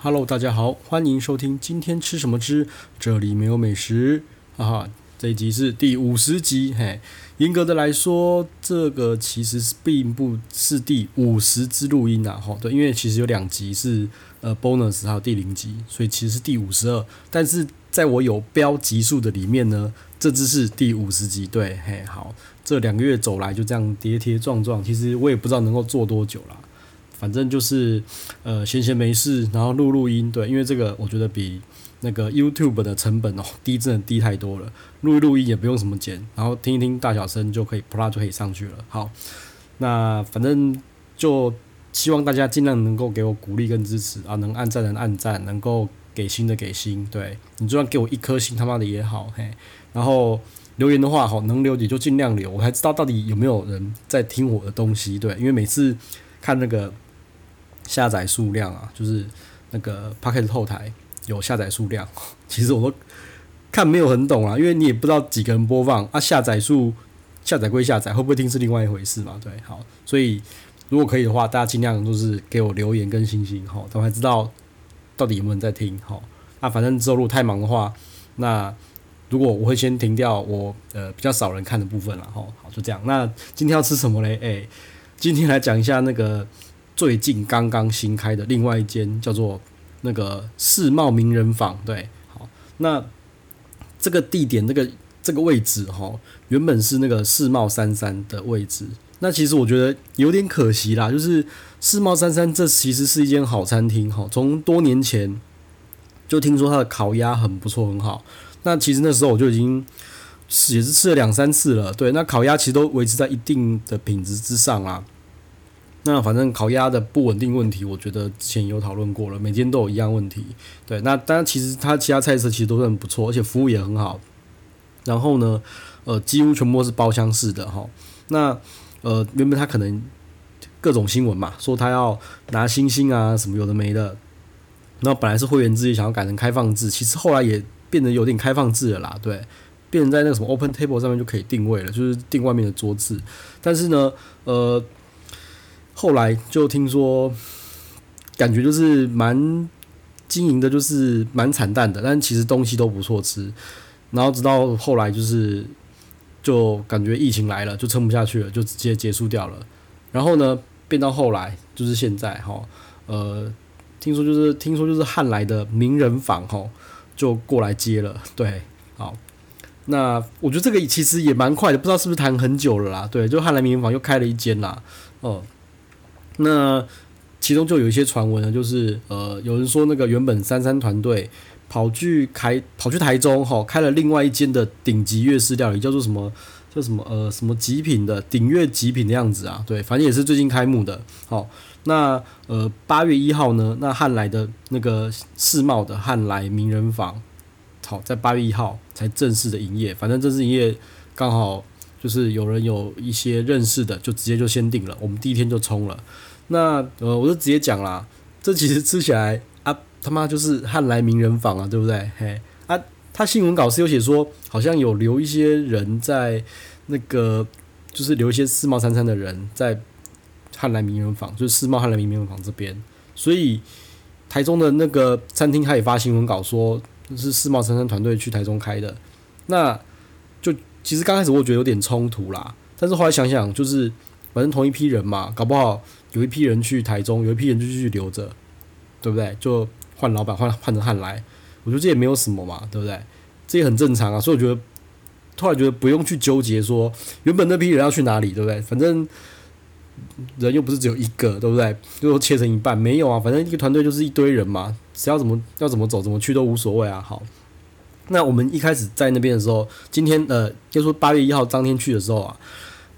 Hello，大家好，欢迎收听今天吃什么之，这里没有美食，哈哈，这一集是第五十集，嘿，严格的来说，这个其实是并不是第五十支录音啊，哈，对，因为其实有两集是呃 bonus，还有第零集，所以其实是第五十二，但是在我有标集数的里面呢，这只是第五十集，对，嘿，好，这两个月走来就这样跌跌撞撞，其实我也不知道能够做多久了。反正就是，呃，闲闲没事，然后录录音，对，因为这个我觉得比那个 YouTube 的成本哦低，真的低太多了。录录音也不用什么剪，然后听一听大小声就可以，啪啦就可以上去了。好，那反正就希望大家尽量能够给我鼓励跟支持啊，能按赞的按赞，能够给星的给星，对，你就算给我一颗星他妈的也好，嘿，然后留言的话，好，能留也就尽量留，我才知道到底有没有人在听我的东西，对，因为每次看那个。下载数量啊，就是那个 Podcast 后台有下载数量，其实我都看没有很懂啊，因为你也不知道几个人播放啊，下载数下载归下载，会不会听是另外一回事嘛？对，好，所以如果可以的话，大家尽量都是给我留言跟星星，好，我才知道到底有没有人在听，好，那反正之后如果太忙的话，那如果我会先停掉我呃比较少人看的部分了，好，好，就这样。那今天要吃什么嘞？诶、今天来讲一下那个。最近刚刚新开的另外一间叫做那个世贸名人坊，对，好，那这个地点，这个这个位置哈，原本是那个世贸三三的位置，那其实我觉得有点可惜啦，就是世贸三三这其实是一间好餐厅哈，从多年前就听说它的烤鸭很不错，很好，那其实那时候我就已经也是吃了两三次了，对，那烤鸭其实都维持在一定的品质之上啦。那反正烤鸭的不稳定问题，我觉得之前有讨论过了，每间都有一样问题。对，那当然其实它其他菜色其实都是很不错，而且服务也很好。然后呢，呃，几乎全部是包厢式的哈。那呃，原本他可能各种新闻嘛，说他要拿星星啊什么有的没的。那本来是会员制，想要改成开放制，其实后来也变得有点开放制了啦。对，变成在那个什么 Open Table 上面就可以定位了，就是定外面的桌子。但是呢，呃。后来就听说，感觉就是蛮经营的，就是蛮惨淡的，但其实东西都不错吃。然后直到后来就是，就感觉疫情来了，就撑不下去了，就直接结束掉了。然后呢，变到后来就是现在哈，呃，听说就是听说就是汉来的名人坊哈，就过来接了。对，好，那我觉得这个其实也蛮快的，不知道是不是谈很久了啦。对，就汉来名人坊又开了一间啦，哦。那其中就有一些传闻呢，就是呃，有人说那个原本三三团队跑去开跑去台中哈，开了另外一间的顶级粤式料理，叫做什么叫什么呃什么极品的顶粤极品的样子啊，对，反正也是最近开幕的。好，那呃八月一号呢，那汉来的那个世贸的汉来名人坊，好，在八月一号才正式的营业，反正正式营业刚好就是有人有一些认识的，就直接就先定了，我们第一天就冲了。那呃，我就直接讲啦，这其实吃起来啊，他妈就是汉来名人坊啊，对不对？嘿啊，他新闻稿是有写说，好像有留一些人在那个，就是留一些世贸三餐的人在汉来名人坊，就是世贸汉来名人坊这边，所以台中的那个餐厅他也发新闻稿说，是世贸三三团队去台中开的，那就其实刚开始我觉得有点冲突啦，但是后来想想，就是反正同一批人嘛，搞不好。有一批人去台中，有一批人就继续留着，对不对？就换老板，换换成汉来，我觉得这也没有什么嘛，对不对？这也很正常啊。所以我觉得，突然觉得不用去纠结说原本那批人要去哪里，对不对？反正人又不是只有一个，对不对？就切成一半，没有啊。反正一个团队就是一堆人嘛，只要怎么要怎么走怎么去都无所谓啊。好，那我们一开始在那边的时候，今天呃，就说八月一号当天去的时候啊，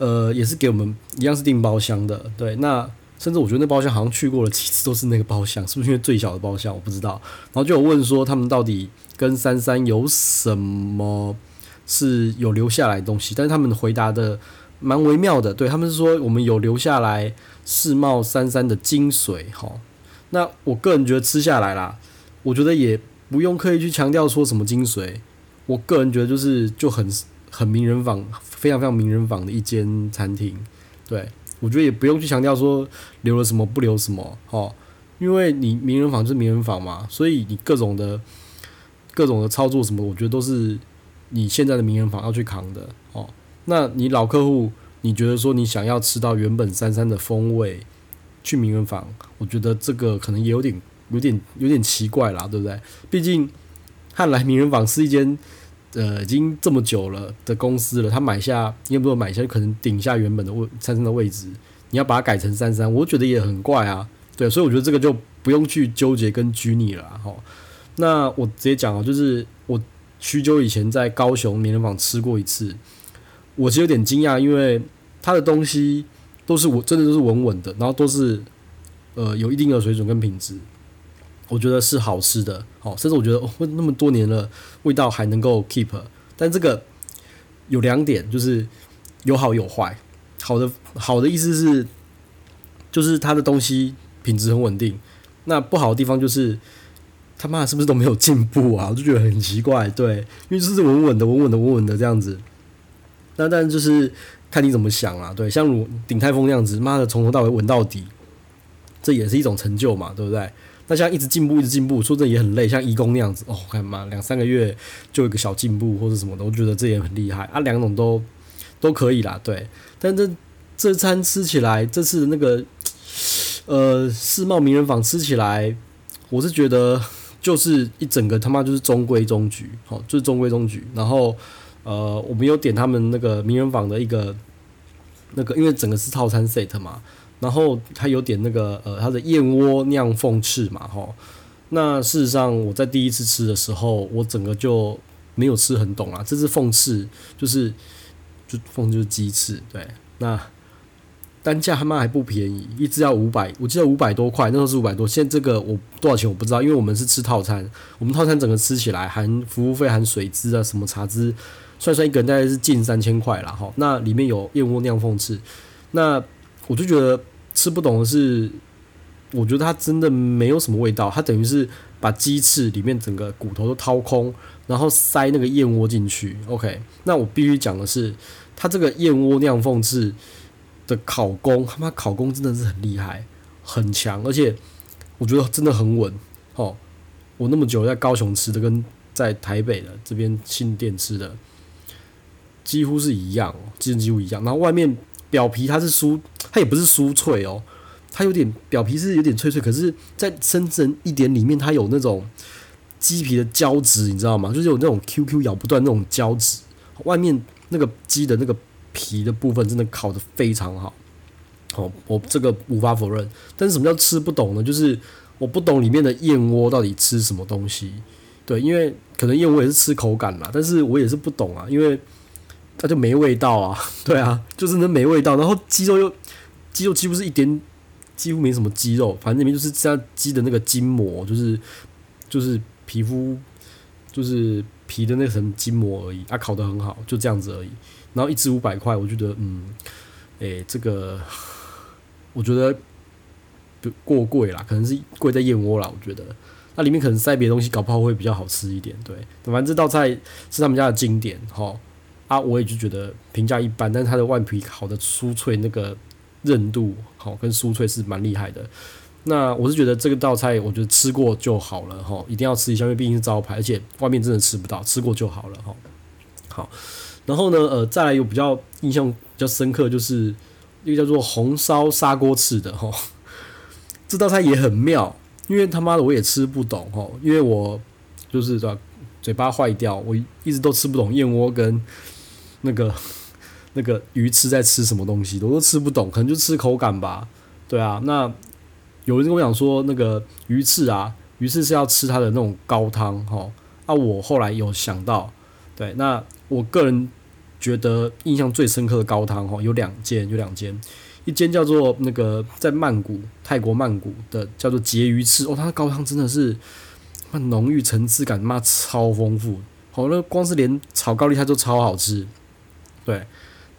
呃，也是给我们一样是订包厢的，对，那。甚至我觉得那包厢好像去过了几次都是那个包厢，是不是因为最小的包厢？我不知道。然后就有问说他们到底跟三三有什么是有留下来的东西，但是他们回答的蛮微妙的。对，他们是说我们有留下来世贸三三的精髓哈。那我个人觉得吃下来啦，我觉得也不用刻意去强调说什么精髓。我个人觉得就是就很很名人坊，非常非常名人坊的一间餐厅，对。我觉得也不用去强调说留了什么不留什么，哦，因为你名人坊就是名人坊嘛，所以你各种的各种的操作什么，我觉得都是你现在的名人坊要去扛的哦。那你老客户，你觉得说你想要吃到原本三三的风味，去名人坊，我觉得这个可能也有点有点有点奇怪啦，对不对？毕竟汉来名人坊是一间呃已经这么久了的公司了，他买下，你有没有买下，可能顶下原本的位三三的位置，你要把它改成三三，我觉得也很怪啊。对，所以我觉得这个就不用去纠结跟拘泥了哈。那我直接讲啊，就是我许久以前在高雄名人坊吃过一次，我其实有点惊讶，因为他的东西都是我真的都是稳稳的，然后都是呃有一定的水准跟品质，我觉得是好吃的。好，甚至我觉得哦，那么多年了，味道还能够 keep。但这个有两点，就是有好有坏。好的好的意思是，就是他的东西。品质很稳定，那不好的地方就是他妈是不是都没有进步啊？我就觉得很奇怪，对，因为就是稳稳的、稳稳的、稳稳的这样子。那但就是看你怎么想啊，对，像如鼎泰丰那样子，妈的从头到尾稳到底，这也是一种成就嘛，对不对？那像一直进步、一直进步，说真的也很累。像颐宫那样子，哦，看嘛，两三个月就有一个小进步或者什么的，我觉得这也很厉害啊。两种都都可以啦，对。但这这餐吃起来，这次的那个。呃，世贸名人坊吃起来，我是觉得就是一整个他妈就是中规中矩，好，就是中规中矩。然后，呃，我们有点他们那个名人坊的一个那个，因为整个是套餐 set 嘛，然后它有点那个呃，它的燕窝酿凤翅嘛，哈。那事实上我在第一次吃的时候，我整个就没有吃很懂啊。这只凤翅，就是就凤就是鸡翅，对，那。单价他妈还不便宜，一只要五百，我记得五百多块，那时候是五百多。现在这个我多少钱我不知道，因为我们是吃套餐，我们套餐整个吃起来含服务费、含水资啊、什么茶资，算算一个人大概是近三千块了哈。那里面有燕窝酿凤翅，那我就觉得吃不懂的是，我觉得它真的没有什么味道，它等于是把鸡翅里面整个骨头都掏空，然后塞那个燕窝进去。OK，那我必须讲的是，它这个燕窝酿凤翅。的烤工，他妈烤工真的是很厉害，很强，而且我觉得真的很稳。哦，我那么久在高雄吃的，跟在台北的这边新店吃的几乎是一样，几乎一样。然后外面表皮它是酥，它也不是酥脆哦，它有点表皮是有点脆脆，可是在深层一点里面，它有那种鸡皮的胶质，你知道吗？就是有那种 QQ 咬不断那种胶质，外面那个鸡的那个。皮的部分真的烤得非常好，哦，我这个无法否认。但是什么叫吃不懂呢？就是我不懂里面的燕窝到底吃什么东西。对，因为可能燕窝也是吃口感嘛，但是我也是不懂啊，因为它就没味道啊。对啊，就是那没味道。然后鸡肉又鸡肉几乎是一点，几乎没什么鸡肉，反正里面就是这样鸡的那个筋膜，就是就是皮肤，就是皮的那层筋膜而已。它、烤得很好，就这样子而已。然后一只五百块，我觉得嗯，诶，这个 我觉得不过贵啦，可能是贵在燕窝啦。我觉得那里面可能塞别的东西，搞不好会比较好吃一点。对，反正这道菜是他们家的经典哈。啊，我也就觉得评价一般，但是它的外皮烤的酥脆，那个韧度好跟酥脆是蛮厉害的。那我是觉得这个道菜，我觉得吃过就好了哈，一定要吃一下，因为毕竟是招牌，而且外面真的吃不到，吃过就好了哈。好。然后呢，呃，再来有比较印象比较深刻，就是一个叫做红烧砂锅翅的哈，这道菜也很妙，因为他妈的我也吃不懂哈，因为我就是对吧，嘴巴坏掉，我一直都吃不懂燕窝跟那个 那个鱼翅在吃什么东西，我都吃不懂，可能就吃口感吧，对啊，那有人跟我讲说那个鱼翅啊，鱼翅是要吃它的那种高汤哈，啊，我后来有想到，对，那我个人。觉得印象最深刻的高汤哈，有两间，有两间，一间叫做那个在曼谷，泰国曼谷的叫做婕鱼翅哦，它的高汤真的是那浓郁层次感，妈超丰富，好，那光是连炒高丽菜都超好吃，对，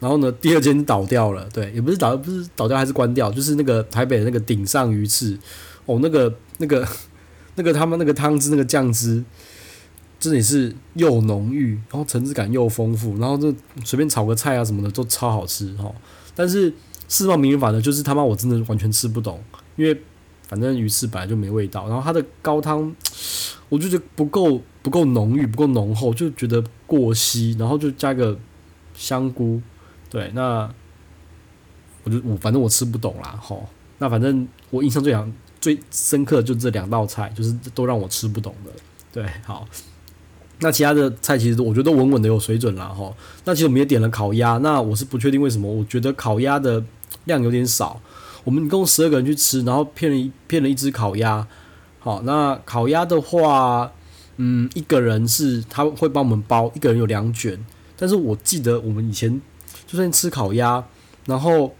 然后呢，第二间倒掉了，对，也不是倒，不是倒掉，还是关掉，就是那个台北的那个顶上鱼翅，哦，那个那个 那个他们那个汤汁那个酱汁。真的是又浓郁，然后层次感又丰富，然后就随便炒个菜啊什么的都超好吃哈。但是世贸名人坊呢，就是他妈我真的完全吃不懂，因为反正鱼翅本来就没味道。然后它的高汤，我就觉得不够不够浓郁，不够浓厚，就觉得过稀。然后就加个香菇，对，那我就我反正我吃不懂啦，吼。那反正我印象最强最深刻的就这两道菜，就是都让我吃不懂的。对，好。那其他的菜其实我觉得稳稳的有水准啦。吼。那其实我们也点了烤鸭，那我是不确定为什么，我觉得烤鸭的量有点少。我们一共十二个人去吃，然后骗了一骗了一只烤鸭。好，那烤鸭的话，嗯，一个人是他会帮我们包，一个人有两卷。但是我记得我们以前就算吃烤鸭，然后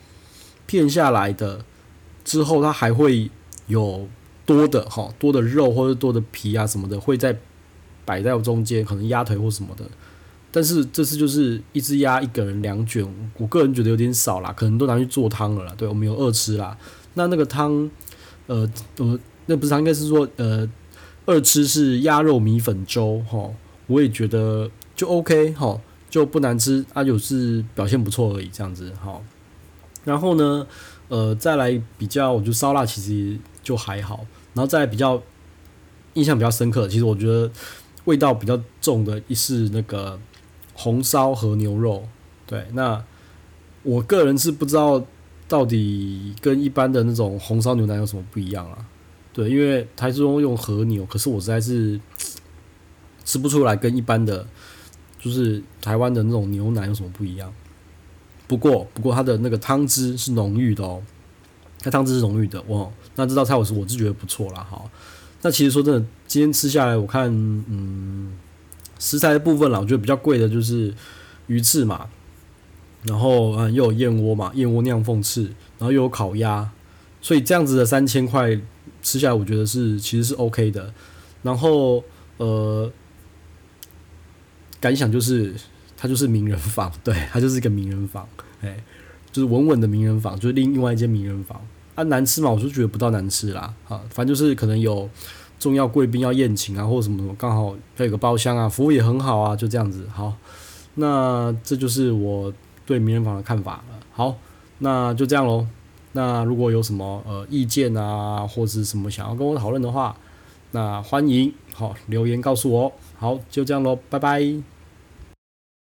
片下来的之后，它还会有多的哈，多的肉或者多的皮啊什么的会在。摆在中间，可能鸭腿或什么的，但是这次就是一只鸭一个人两卷，我个人觉得有点少啦，可能都拿去做汤了啦。对，我们有二吃啦。那那个汤，呃，呃，那不是汤，应该是说，呃，二吃是鸭肉米粉粥，哈，我也觉得就 OK，哈，就不难吃，啊，就是表现不错而已，这样子，好。然后呢，呃，再来比较，我觉得烧腊其实就还好，然后再来比较印象比较深刻，其实我觉得。味道比较重的一是那个红烧和牛肉，对，那我个人是不知道到底跟一般的那种红烧牛腩有什么不一样啊？对，因为台中用和牛，可是我实在是吃不出来跟一般的，就是台湾的那种牛奶有什么不一样。不过，不过它的那个汤汁是浓郁的哦，它汤汁是浓郁的哇，那这道菜我是我是觉得不错啦。哈。那其实说真的，今天吃下来，我看，嗯，食材的部分啦，我觉得比较贵的就是鱼翅嘛，然后啊又有燕窝嘛，燕窝酿凤翅，然后又有烤鸭，所以这样子的三千块吃下来，我觉得是其实是 OK 的。然后呃，感想就是它就是名人坊，对，它就是一个名人坊，哎，就是稳稳的名人坊，就是另另外一间名人坊。啊，难吃嘛？我就觉得不到难吃啦，啊，反正就是可能有重要贵宾要宴请啊，或者什么什么，刚好还有个包厢啊，服务也很好啊，就这样子。好，那这就是我对名人坊的看法了。好，那就这样喽。那如果有什么呃意见啊，或者是什么想要跟我讨论的话，那欢迎好留言告诉我。好，就这样喽，拜拜。